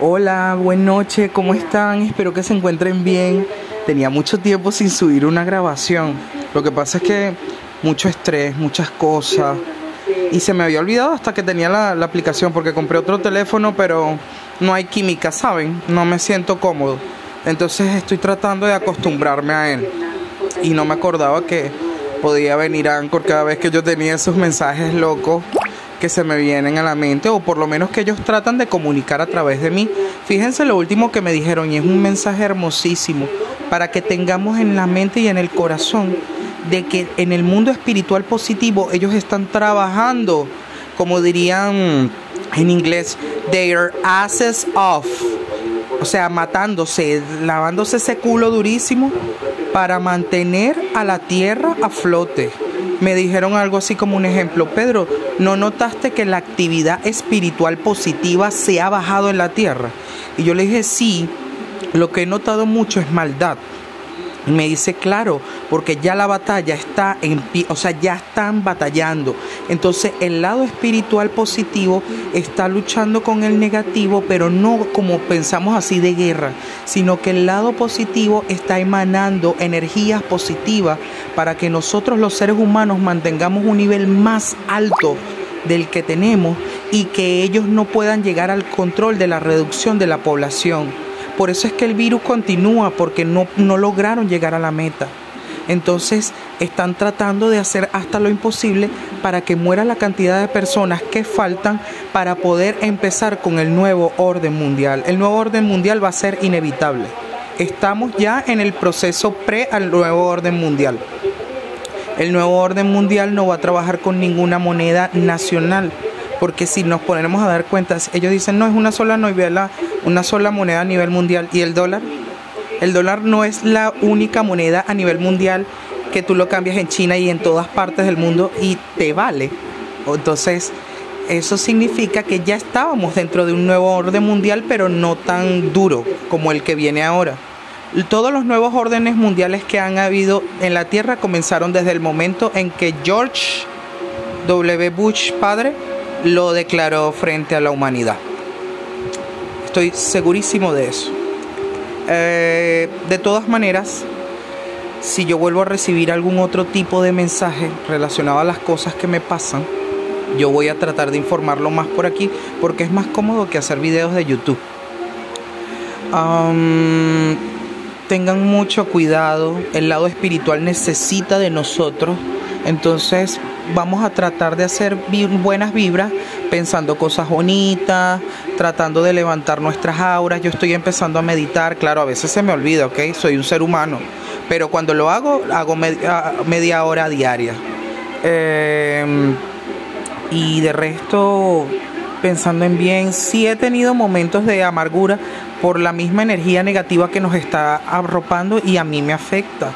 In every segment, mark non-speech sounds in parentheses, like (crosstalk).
Hola, buenas noches, ¿cómo están? Espero que se encuentren bien. Tenía mucho tiempo sin subir una grabación. Lo que pasa es que mucho estrés, muchas cosas. Y se me había olvidado hasta que tenía la, aplicación porque compré otro teléfono, pero no hay química, ¿saben? No me siento cómodo. Entonces estoy tratando de acostumbrarme a él. Y no me acordaba que podía venir a Anchor cada vez que yo tenía esos mensajes locos que se me vienen a la mente o por lo menos que ellos tratan de comunicar a través de mí. Fíjense lo último que me dijeron y es un mensaje hermosísimo para que tengamos en la mente y en el corazón de que en el mundo espiritual positivo ellos están trabajando, como dirían en inglés, their asses off. O sea, matándose, lavándose ese culo durísimo para mantener a la tierra a flote. Me dijeron algo así como un ejemplo, Pedro, ¿no notaste que la actividad espiritual positiva se ha bajado en la tierra? Y yo le dije, sí, lo que he notado mucho es maldad. Me dice, claro, porque ya la batalla está en pie, o sea, ya están batallando. Entonces, el lado espiritual positivo está luchando con el negativo, pero no como pensamos así de guerra, sino que el lado positivo está emanando energías positivas para que nosotros los seres humanos mantengamos un nivel más alto del que tenemos y que ellos no puedan llegar al control de la reducción de la población. Por eso es que el virus continúa, porque no, no lograron llegar a la meta. Entonces están tratando de hacer hasta lo imposible para que muera la cantidad de personas que faltan para poder empezar con el nuevo orden mundial. El nuevo orden mundial va a ser inevitable. Estamos ya en el proceso pre al nuevo orden mundial. El nuevo orden mundial no va a trabajar con ninguna moneda nacional porque si nos ponemos a dar cuentas, ellos dicen, no, es una sola novela, una sola moneda a nivel mundial. ¿Y el dólar? El dólar no es la única moneda a nivel mundial que tú lo cambias en China y en todas partes del mundo y te vale. Entonces, eso significa que ya estábamos dentro de un nuevo orden mundial, pero no tan duro como el que viene ahora. Todos los nuevos órdenes mundiales que han habido en la Tierra comenzaron desde el momento en que George W. Bush padre lo declaró frente a la humanidad. Estoy segurísimo de eso. Eh, de todas maneras, si yo vuelvo a recibir algún otro tipo de mensaje relacionado a las cosas que me pasan, yo voy a tratar de informarlo más por aquí porque es más cómodo que hacer videos de YouTube. tengan mucho cuidado, el lado espiritual necesita de nosotros, entonces vamos a tratar de hacer buenas vibras, pensando cosas bonitas, tratando de levantar nuestras auras. Yo estoy empezando a meditar, claro, a veces se me olvida, ¿ok? Soy un ser humano, pero cuando lo hago, hago media, hora diaria. Em, y de resto, pensando en bien, sí he tenido momentos de amargura por la misma energía negativa que nos está arropando y a mí me afecta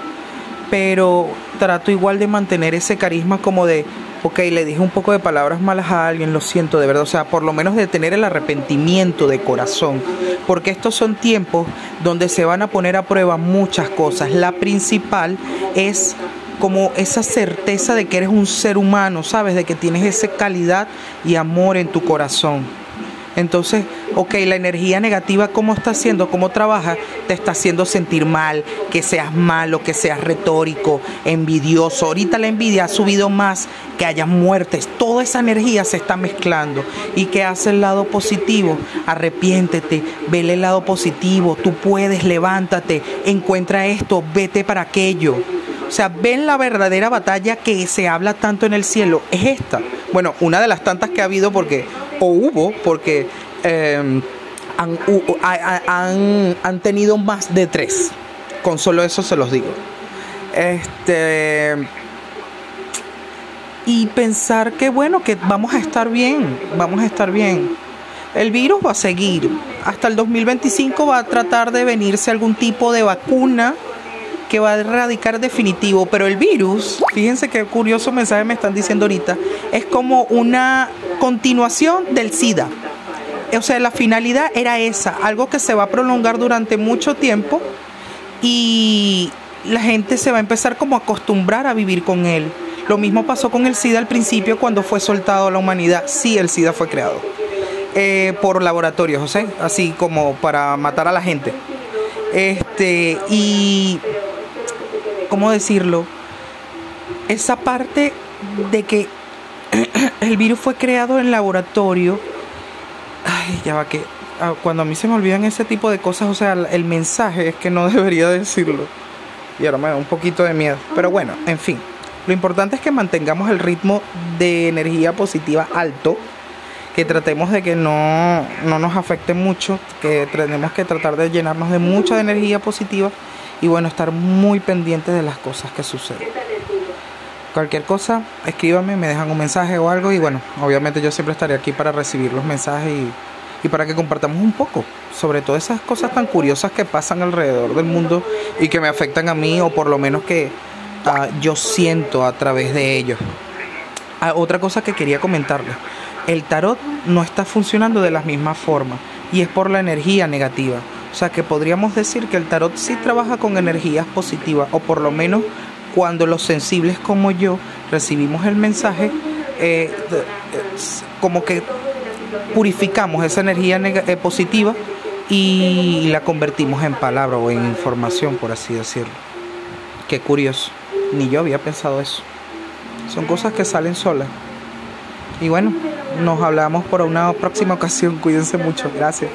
pero trato igual de mantener ese carisma como de, ok, le dije un poco de palabras malas a alguien, lo siento de verdad, o sea, por lo menos de tener el arrepentimiento de corazón, porque estos son tiempos donde se van a poner a prueba muchas cosas. La principal es como esa certeza de que eres un ser humano, ¿sabes? De que tienes esa calidad y amor en tu corazón. Entonces, ok, la energía negativa, ¿cómo está haciendo? ¿Cómo trabaja? Te está haciendo sentir mal, que seas malo, que seas retórico, envidioso. Ahorita la envidia ha subido más, que haya muertes. Toda esa energía se está mezclando. ¿Y qué hace el lado positivo? Arrepiéntete, vele el lado positivo. Tú puedes, levántate, encuentra esto, vete para aquello. O sea, ven la verdadera batalla que se habla tanto en el cielo. Es esta. Bueno, una de las tantas que ha habido porque o hubo, porque em, han, han, tenido más de tres. Con solo eso se los digo. Este. Y pensar que bueno, que vamos a estar bien, vamos a estar bien. El virus va a seguir. Hasta el 2025 va a tratar de venirse algún tipo de vacuna que va a erradicar definitivo, pero el virus, fíjense qué curioso mensaje me están diciendo ahorita, es como una continuación del SIDA. O sea, la finalidad era esa, algo que se va a prolongar durante mucho tiempo y la gente se va a empezar como a acostumbrar a vivir con él. Lo mismo pasó con el SIDA al principio cuando fue soltado a la humanidad. Sí, el SIDA fue creado. eh, por laboratorio, José, así como para matar a la gente. Este, y, ¿cómo decirlo? Esa parte de que (clears throat) el virus fue creado en laboratorio, ay, ya va que ah, cuando a mí se me olvidan ese tipo de cosas, o sea, el mensaje es que no (laughs) debería decirlo. Y ahora me da un poquito de miedo. Pero bueno, en fin. Lo importante es que mantengamos el ritmo de energía positiva alto, que tratemos de que no, no nos afecte mucho, que tenemos que tratar de llenarnos de mucha energía positiva y bueno, estar muy pendientes de las cosas que suceden. Cualquier cosa, escríbame, me dejan un mensaje o algo y bueno, obviamente yo siempre estaré aquí para recibir los mensajes y, y para que compartamos un poco sobre todas esas cosas tan curiosas que pasan alrededor del mundo y que me afectan a mí o por lo menos que yo siento a través de ellos. Ah, otra cosa que quería comentarles, el tarot no está funcionando de la misma forma y es por la energía negativa. O sea que podríamos decir que el tarot sí trabaja con energías positivas o por lo menos cuando los sensibles como yo recibimos el mensaje, eh, como que purificamos esa energía eh, positiva y la convertimos en palabra o en información, por así decirlo. Qué curioso. Ni yo había pensado eso. Son cosas que salen solas. Y bueno, nos hablamos por una próxima ocasión. Cuídense mucho. Gracias.